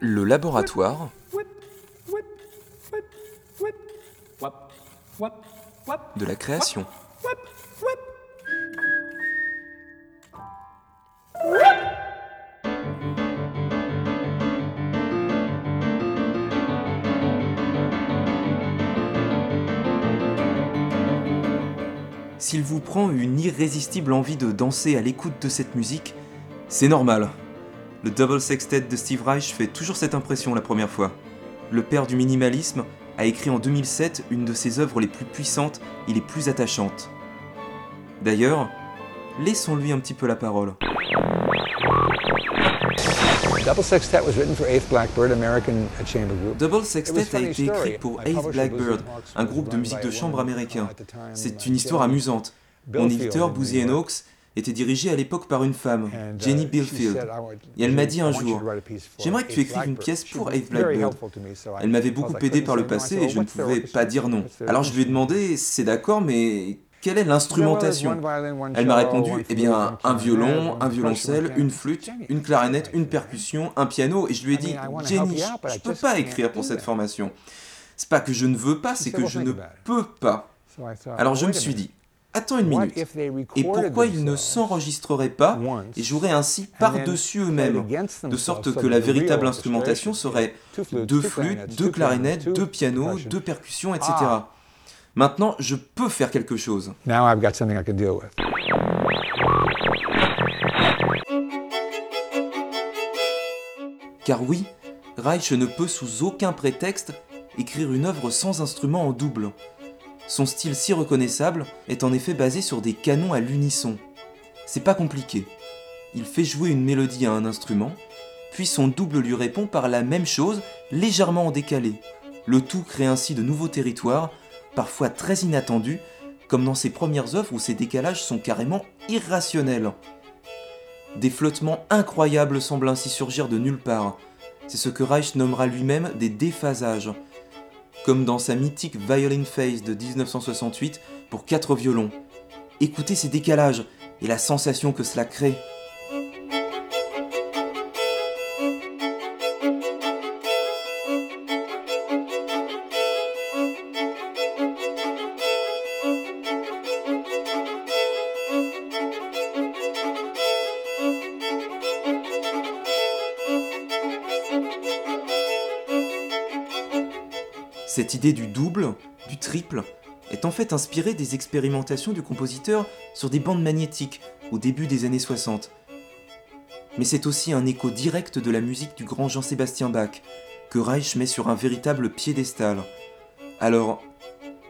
Le laboratoire de la création. S'il vous prend une irrésistible envie de danser à l'écoute de cette musique, c'est normal. Le Double Sextet de Steve Reich fait toujours cette impression la première fois. Le père du minimalisme a écrit en 2007 une de ses œuvres les plus puissantes et les plus attachantes. D'ailleurs, laissons-lui un petit peu la parole. Double Sextet was written for Eighth Blackbird, American chamber group. Double Sextet a été écrit pour Eighth Blackbird, un groupe de musique de chambre américain. C'est une histoire amusante. Mon éditeur, Boozy Hawks, était dirigé à l'époque par une femme, Jenny Billfield. Et elle m'a dit un jour, j'aimerais que tu écrives une pièce pour Eighth Blackbird. Elle m'avait beaucoup aidé par le passé et je ne pouvais pas dire non. Alors je lui ai demandé, c'est d'accord, mais quelle est l'instrumentation? Elle m'a répondu, eh bien, un violon, un violoncelle, une flûte, une clarinette, une percussion, un piano. Et je lui ai dit, Jenny, je ne peux pas écrire pour cette formation. C'est pas que je ne veux pas, c'est que je ne peux pas. Alors je me suis dit, attends une minute. Et pourquoi ils ne s'enregistreraient pas et joueraient ainsi par-dessus eux-mêmes, de sorte que la véritable instrumentation serait deux flûtes, deux clarinettes, deux pianos, deux percussions, etc. Maintenant, je peux faire quelque chose. Now I've got something I can deal with. Car oui, Reich ne peut sous aucun prétexte écrire une œuvre sans instrument en double. Son style si reconnaissable est en effet basé sur des canons à l'unisson. C'est pas compliqué. Il fait jouer une mélodie à un instrument, puis son double lui répond par la même chose, légèrement en décalé. Le tout crée ainsi de nouveaux territoires parfois très inattendu, comme dans ses premières œuvres où ces décalages sont carrément irrationnels. Des flottements incroyables semblent ainsi surgir de nulle part. C'est ce que Reich nommera lui-même des déphasages, comme dans sa mythique Violin Phase de 1968 pour quatre violons. Écoutez ces décalages et la sensation que cela crée. Cette idée du double, du triple, est en fait inspirée des expérimentations du compositeur sur des bandes magnétiques au début des années 60. Mais c'est aussi un écho direct de la musique du grand Jean-Sébastien Bach, que Reich met sur un véritable piédestal. Alors,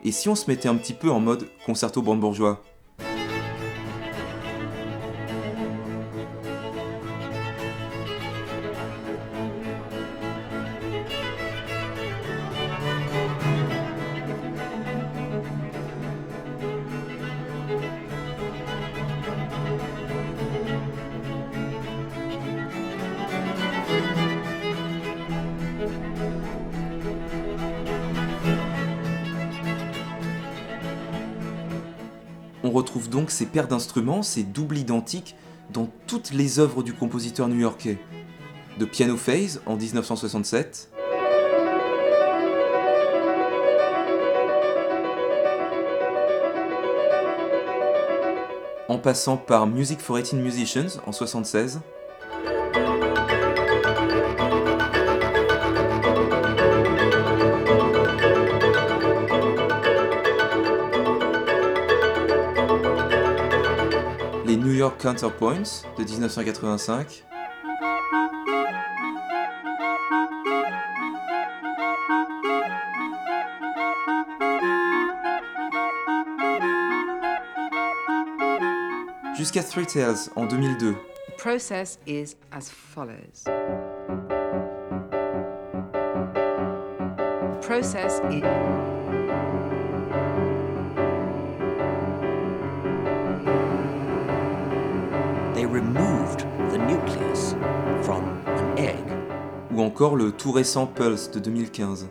et si on se mettait un petit peu en mode concerto brandebourgeois On retrouve donc ces paires d'instruments, ces doubles identiques, dans toutes les œuvres du compositeur new-yorkais. De Piano Phase en 1967, en passant par Music for 18 Musicians en 1976, York Counterpoints de 1985, jusqu'à Three Tales en 2002, The process is as follows. The process is. removed the nucleus from egg. Ou encore le tout récent Pulse de 2015.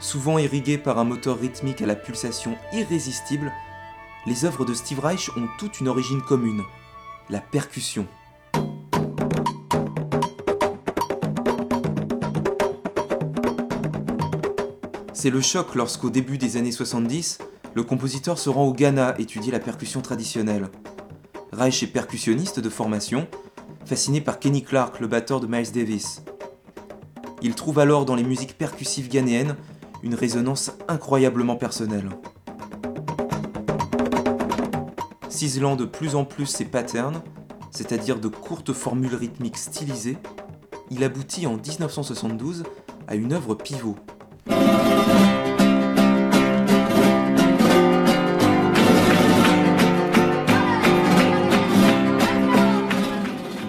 Souvent irriguées par un moteur rythmique à la pulsation irrésistible, les œuvres de Steve Reich ont toutes une origine commune, la percussion. C'est le choc lorsqu'au début des années 70, le compositeur se rend au Ghana étudier la percussion traditionnelle. Reich est percussionniste de formation, fasciné par Kenny Clark, le batteur de Miles Davis. Il trouve alors dans les musiques percussives ghanéennes une résonance incroyablement personnelle. Ciselant de plus en plus ses patterns, c'est-à-dire de courtes formules rythmiques stylisées, il aboutit en 1972 à une œuvre pivot.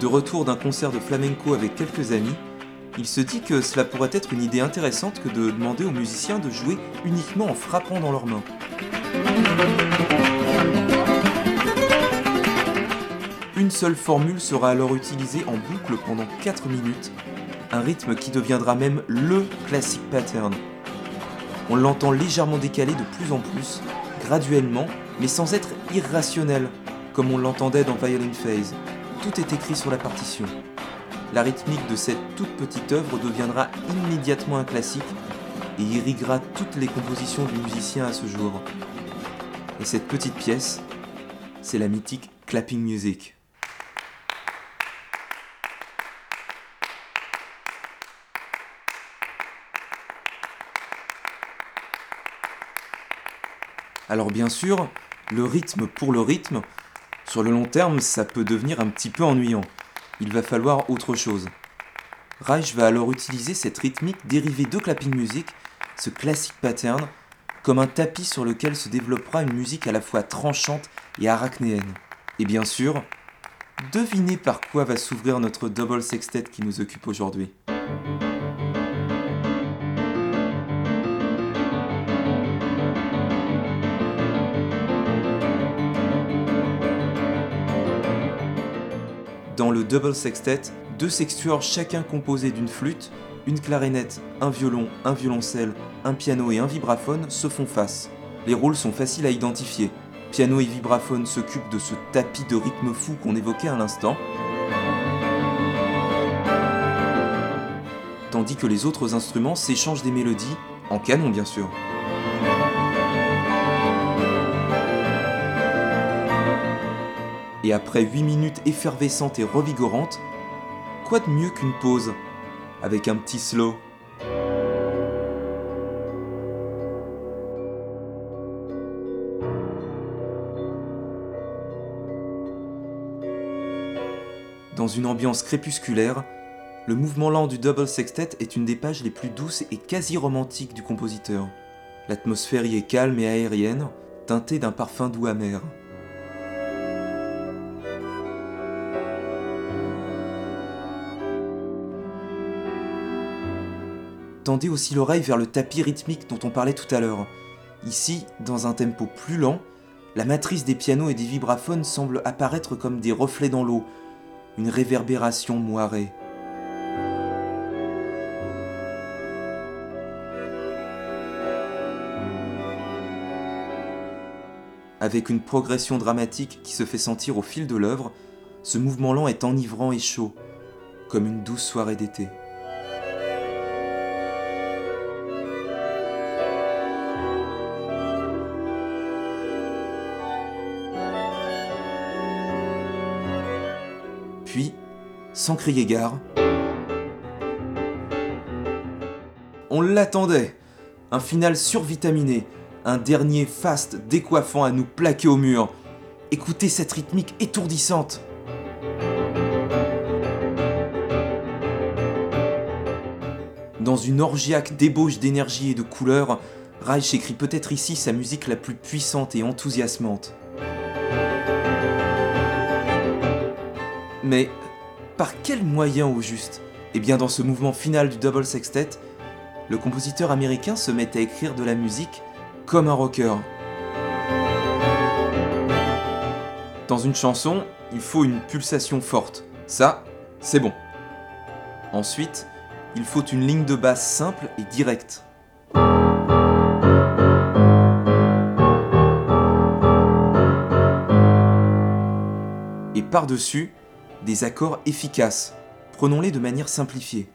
De retour d'un concert de flamenco avec quelques amis, il se dit que cela pourrait être une idée intéressante que de demander aux musiciens de jouer uniquement en frappant dans leurs mains. Une seule formule sera alors utilisée en boucle pendant 4 minutes, un rythme qui deviendra même LE classic pattern. On l'entend légèrement décalé de plus en plus, graduellement, mais sans être irrationnel, comme on l'entendait dans Violin Phase. Tout est écrit sur la partition la rythmique de cette toute petite œuvre deviendra immédiatement un classique et irriguera toutes les compositions du musicien à ce jour. Et cette petite pièce, c'est la mythique clapping music. Alors bien sûr, le rythme pour le rythme, sur le long terme, ça peut devenir un petit peu ennuyant il va falloir autre chose. Reich va alors utiliser cette rythmique dérivée de clapping music, ce classique pattern, comme un tapis sur lequel se développera une musique à la fois tranchante et arachnéenne. Et bien sûr, devinez par quoi va s'ouvrir notre double sextet qui nous occupe aujourd'hui. Dans le double sextet, deux sextuors chacun composés d'une flûte, une clarinette, un violon, un violoncelle, un piano et un vibraphone se font face. Les rôles sont faciles à identifier. Piano et vibraphone s'occupent de ce tapis de rythme fou qu'on évoquait à l'instant. Tandis que les autres instruments s'échangent des mélodies, en canon bien sûr. Et après 8 minutes effervescentes et revigorantes, quoi de mieux qu'une pause avec un petit slow? Dans une ambiance crépusculaire, le mouvement lent du double sextet est une des pages les plus douces et quasi romantiques du compositeur. L'atmosphère y est calme et aérienne, teintée d'un parfum doux amer. Tendez aussi l'oreille vers le tapis rythmique dont on parlait tout à l'heure. Ici, dans un tempo plus lent, la matrice des pianos et des vibraphones semble apparaître comme des reflets dans l'eau, une réverbération moirée. Avec une progression dramatique qui se fait sentir au fil de l'œuvre, ce mouvement lent est enivrant et chaud, comme une douce soirée d'été. Sans crier gare, on l'attendait. Un final survitaminé, un dernier fast décoiffant à nous plaquer au mur. Écoutez cette rythmique étourdissante. Dans une orgiaque débauche d'énergie et de couleurs, Reich écrit peut-être ici sa musique la plus puissante et enthousiasmante. Mais par quel moyen au juste? Eh bien dans ce mouvement final du double sextet, le compositeur américain se met à écrire de la musique comme un rocker. Dans une chanson, il faut une pulsation forte. Ça, c'est bon. Ensuite, il faut une ligne de basse simple et directe. Et par-dessus, des accords efficaces. Prenons-les de manière simplifiée.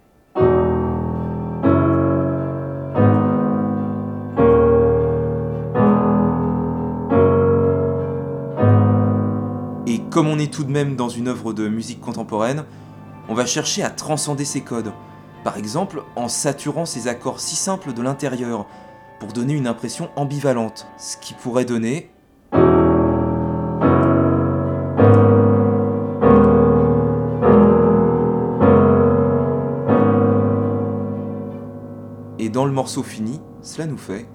Et comme on est tout de même dans une œuvre de musique contemporaine, on va chercher à transcender ces codes. Par exemple, en saturant ces accords si simples de l'intérieur, pour donner une impression ambivalente, ce qui pourrait donner morceau fini, cela nous fait